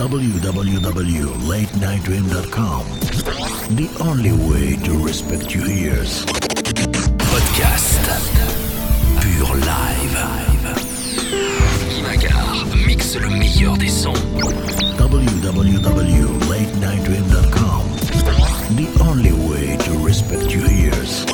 www.latenightdream.com. The only way to respect your ears. Podcast. Pure live. Guy mixe le meilleur des sons. www.latenightdream.com. The only way to respect your ears.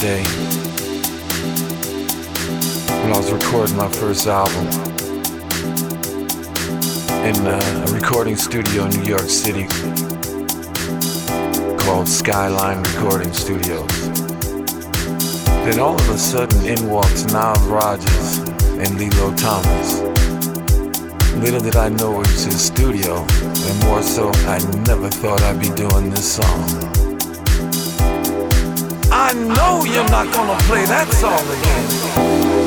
Day when I was recording my first album in uh, a recording studio in New York City called Skyline Recording Studios. Then all of a sudden in walks Nile Rodgers and Lillo Thomas. Little did I know it was his studio, and more so, I never thought I'd be doing this song. I know you're not gonna play that song again.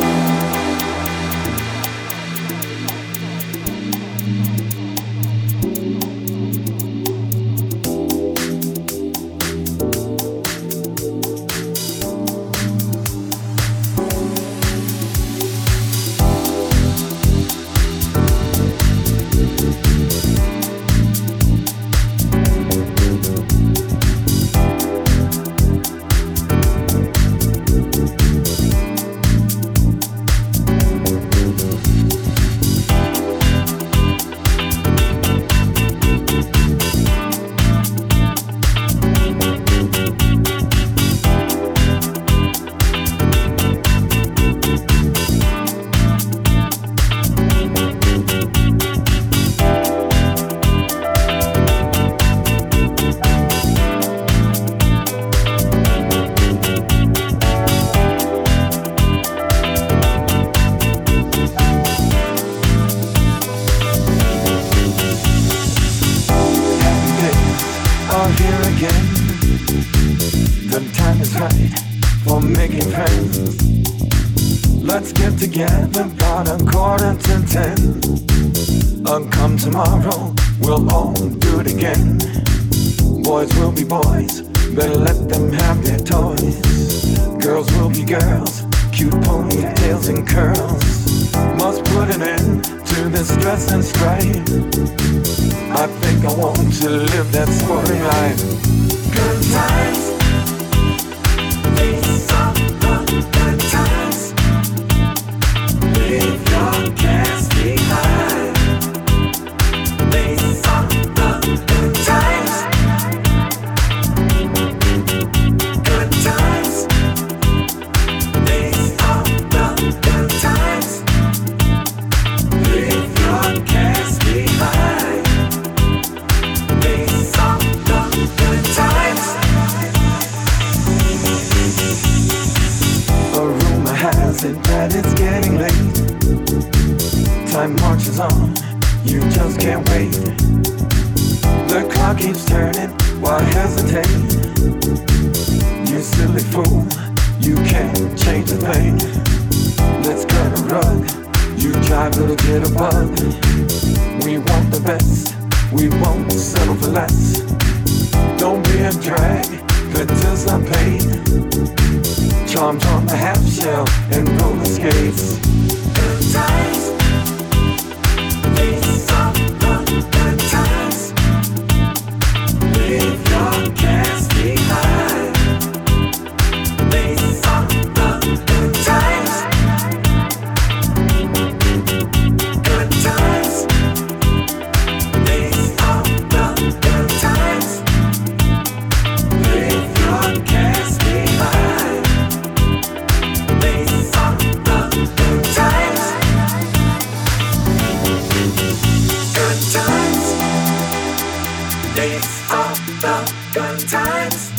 all the good times.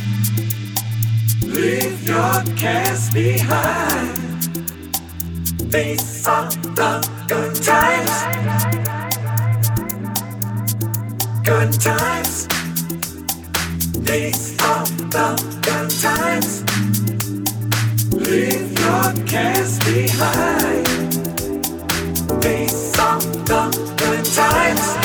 Leave your cares behind. These are the good times. Good times. These are the good times. Leave your cares behind. These are the good times.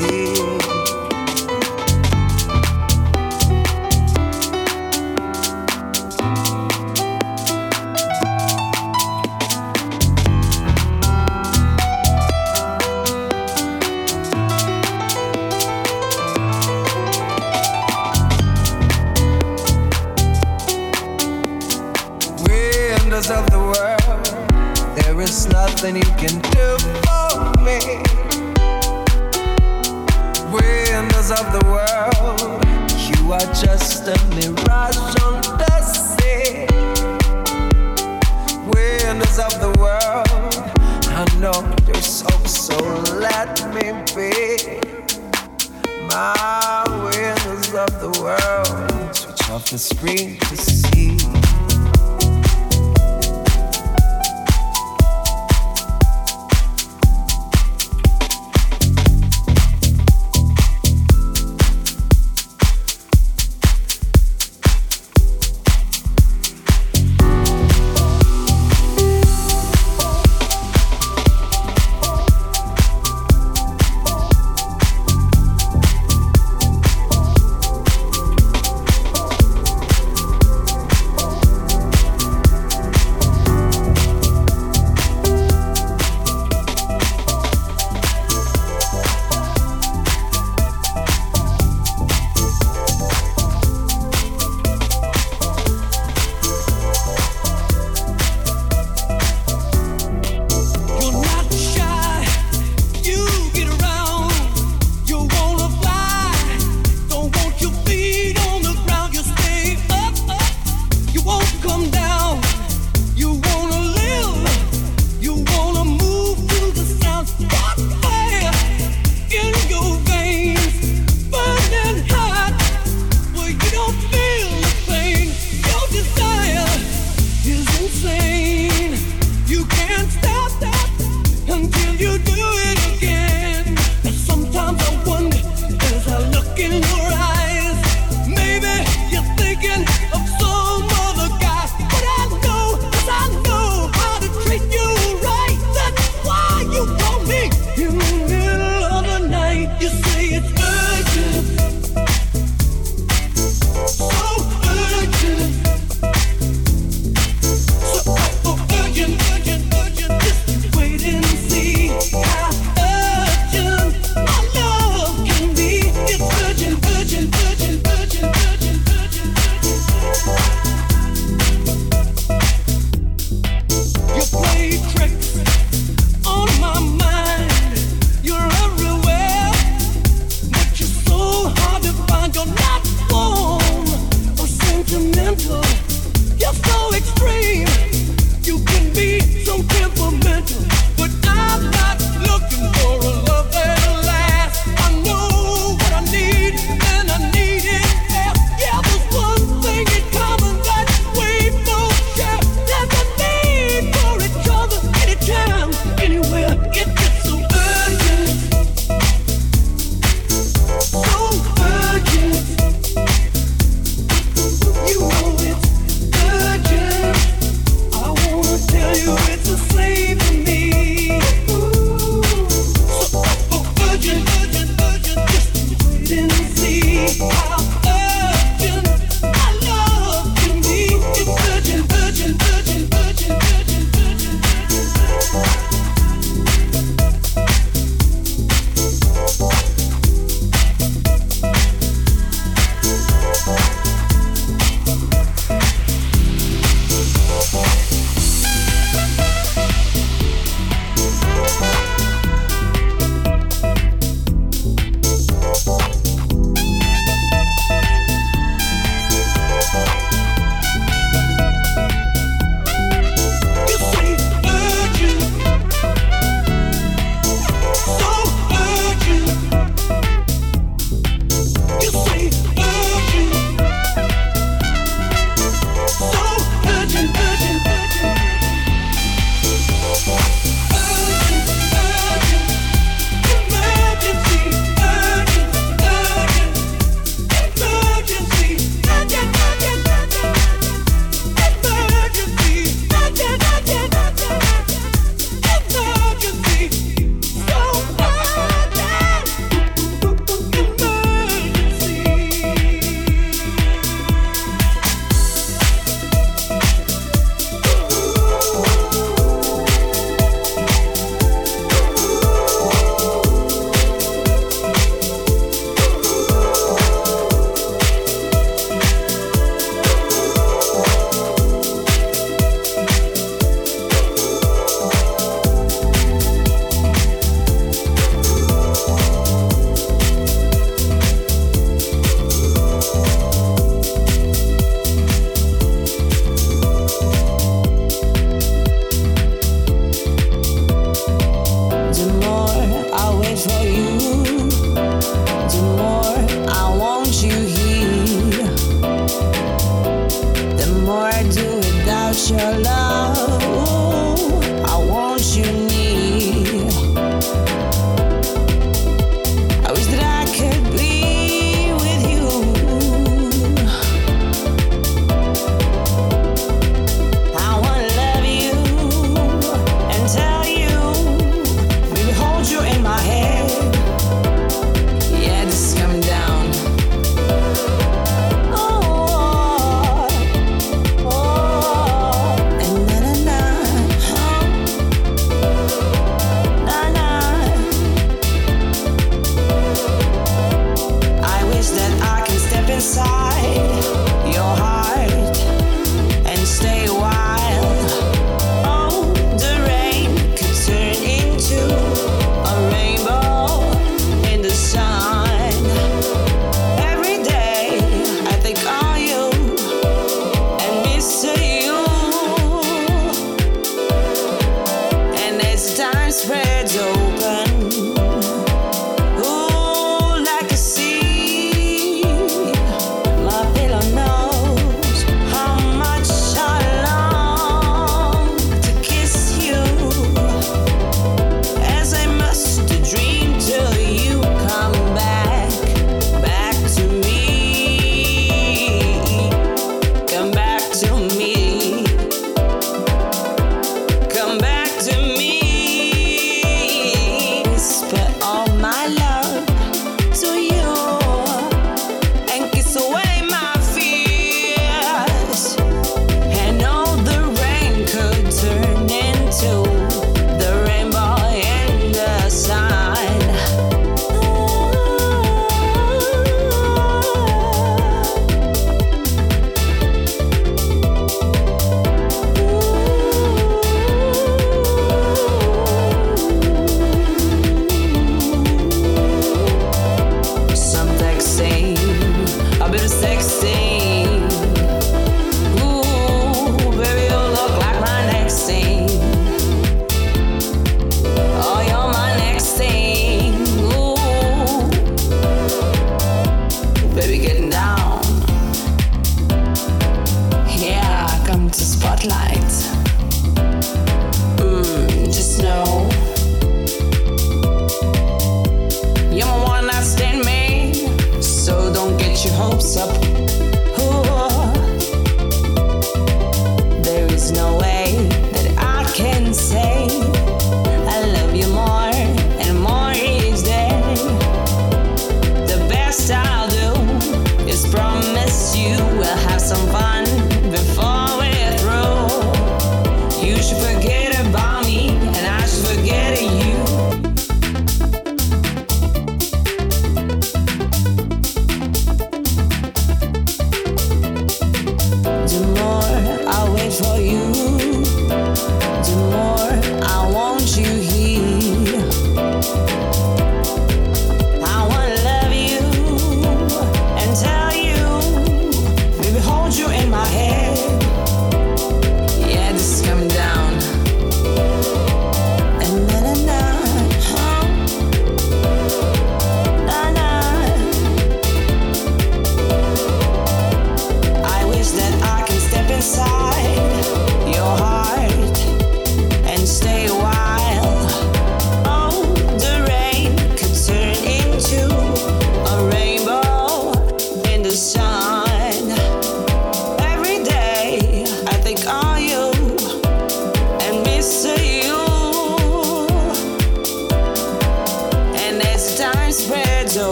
here.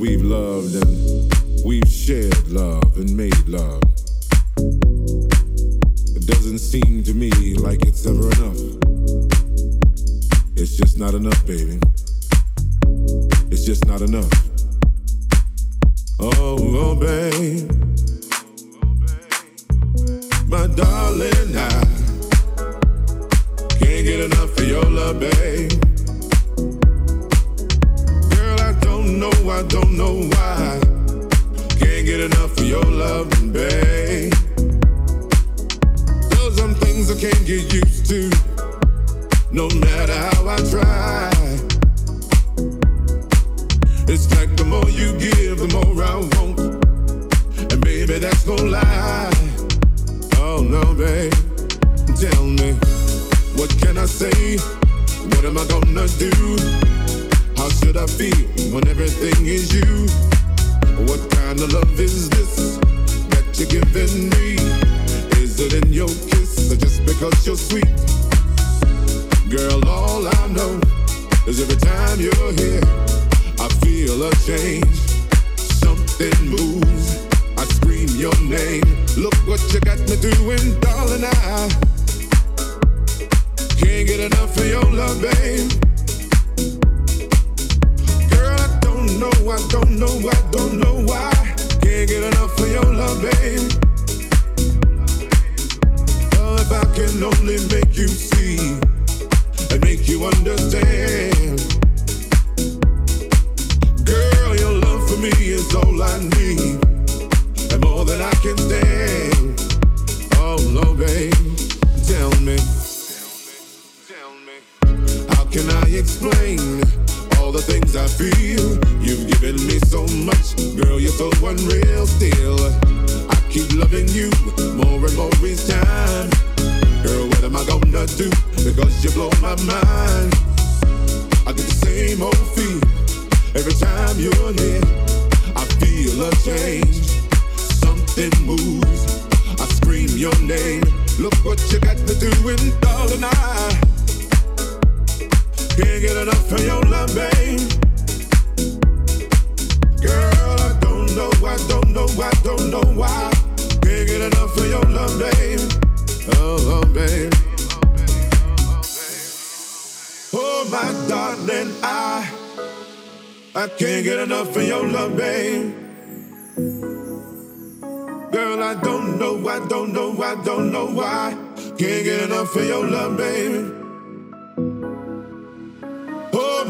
we've loved.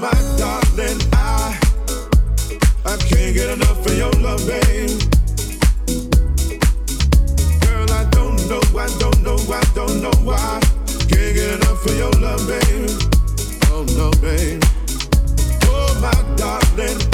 my darling. I I can't get enough of your love, babe. Girl, I don't know, I don't know, I don't know why. Can't get enough of your love, babe. Oh no, babe. Oh my darling.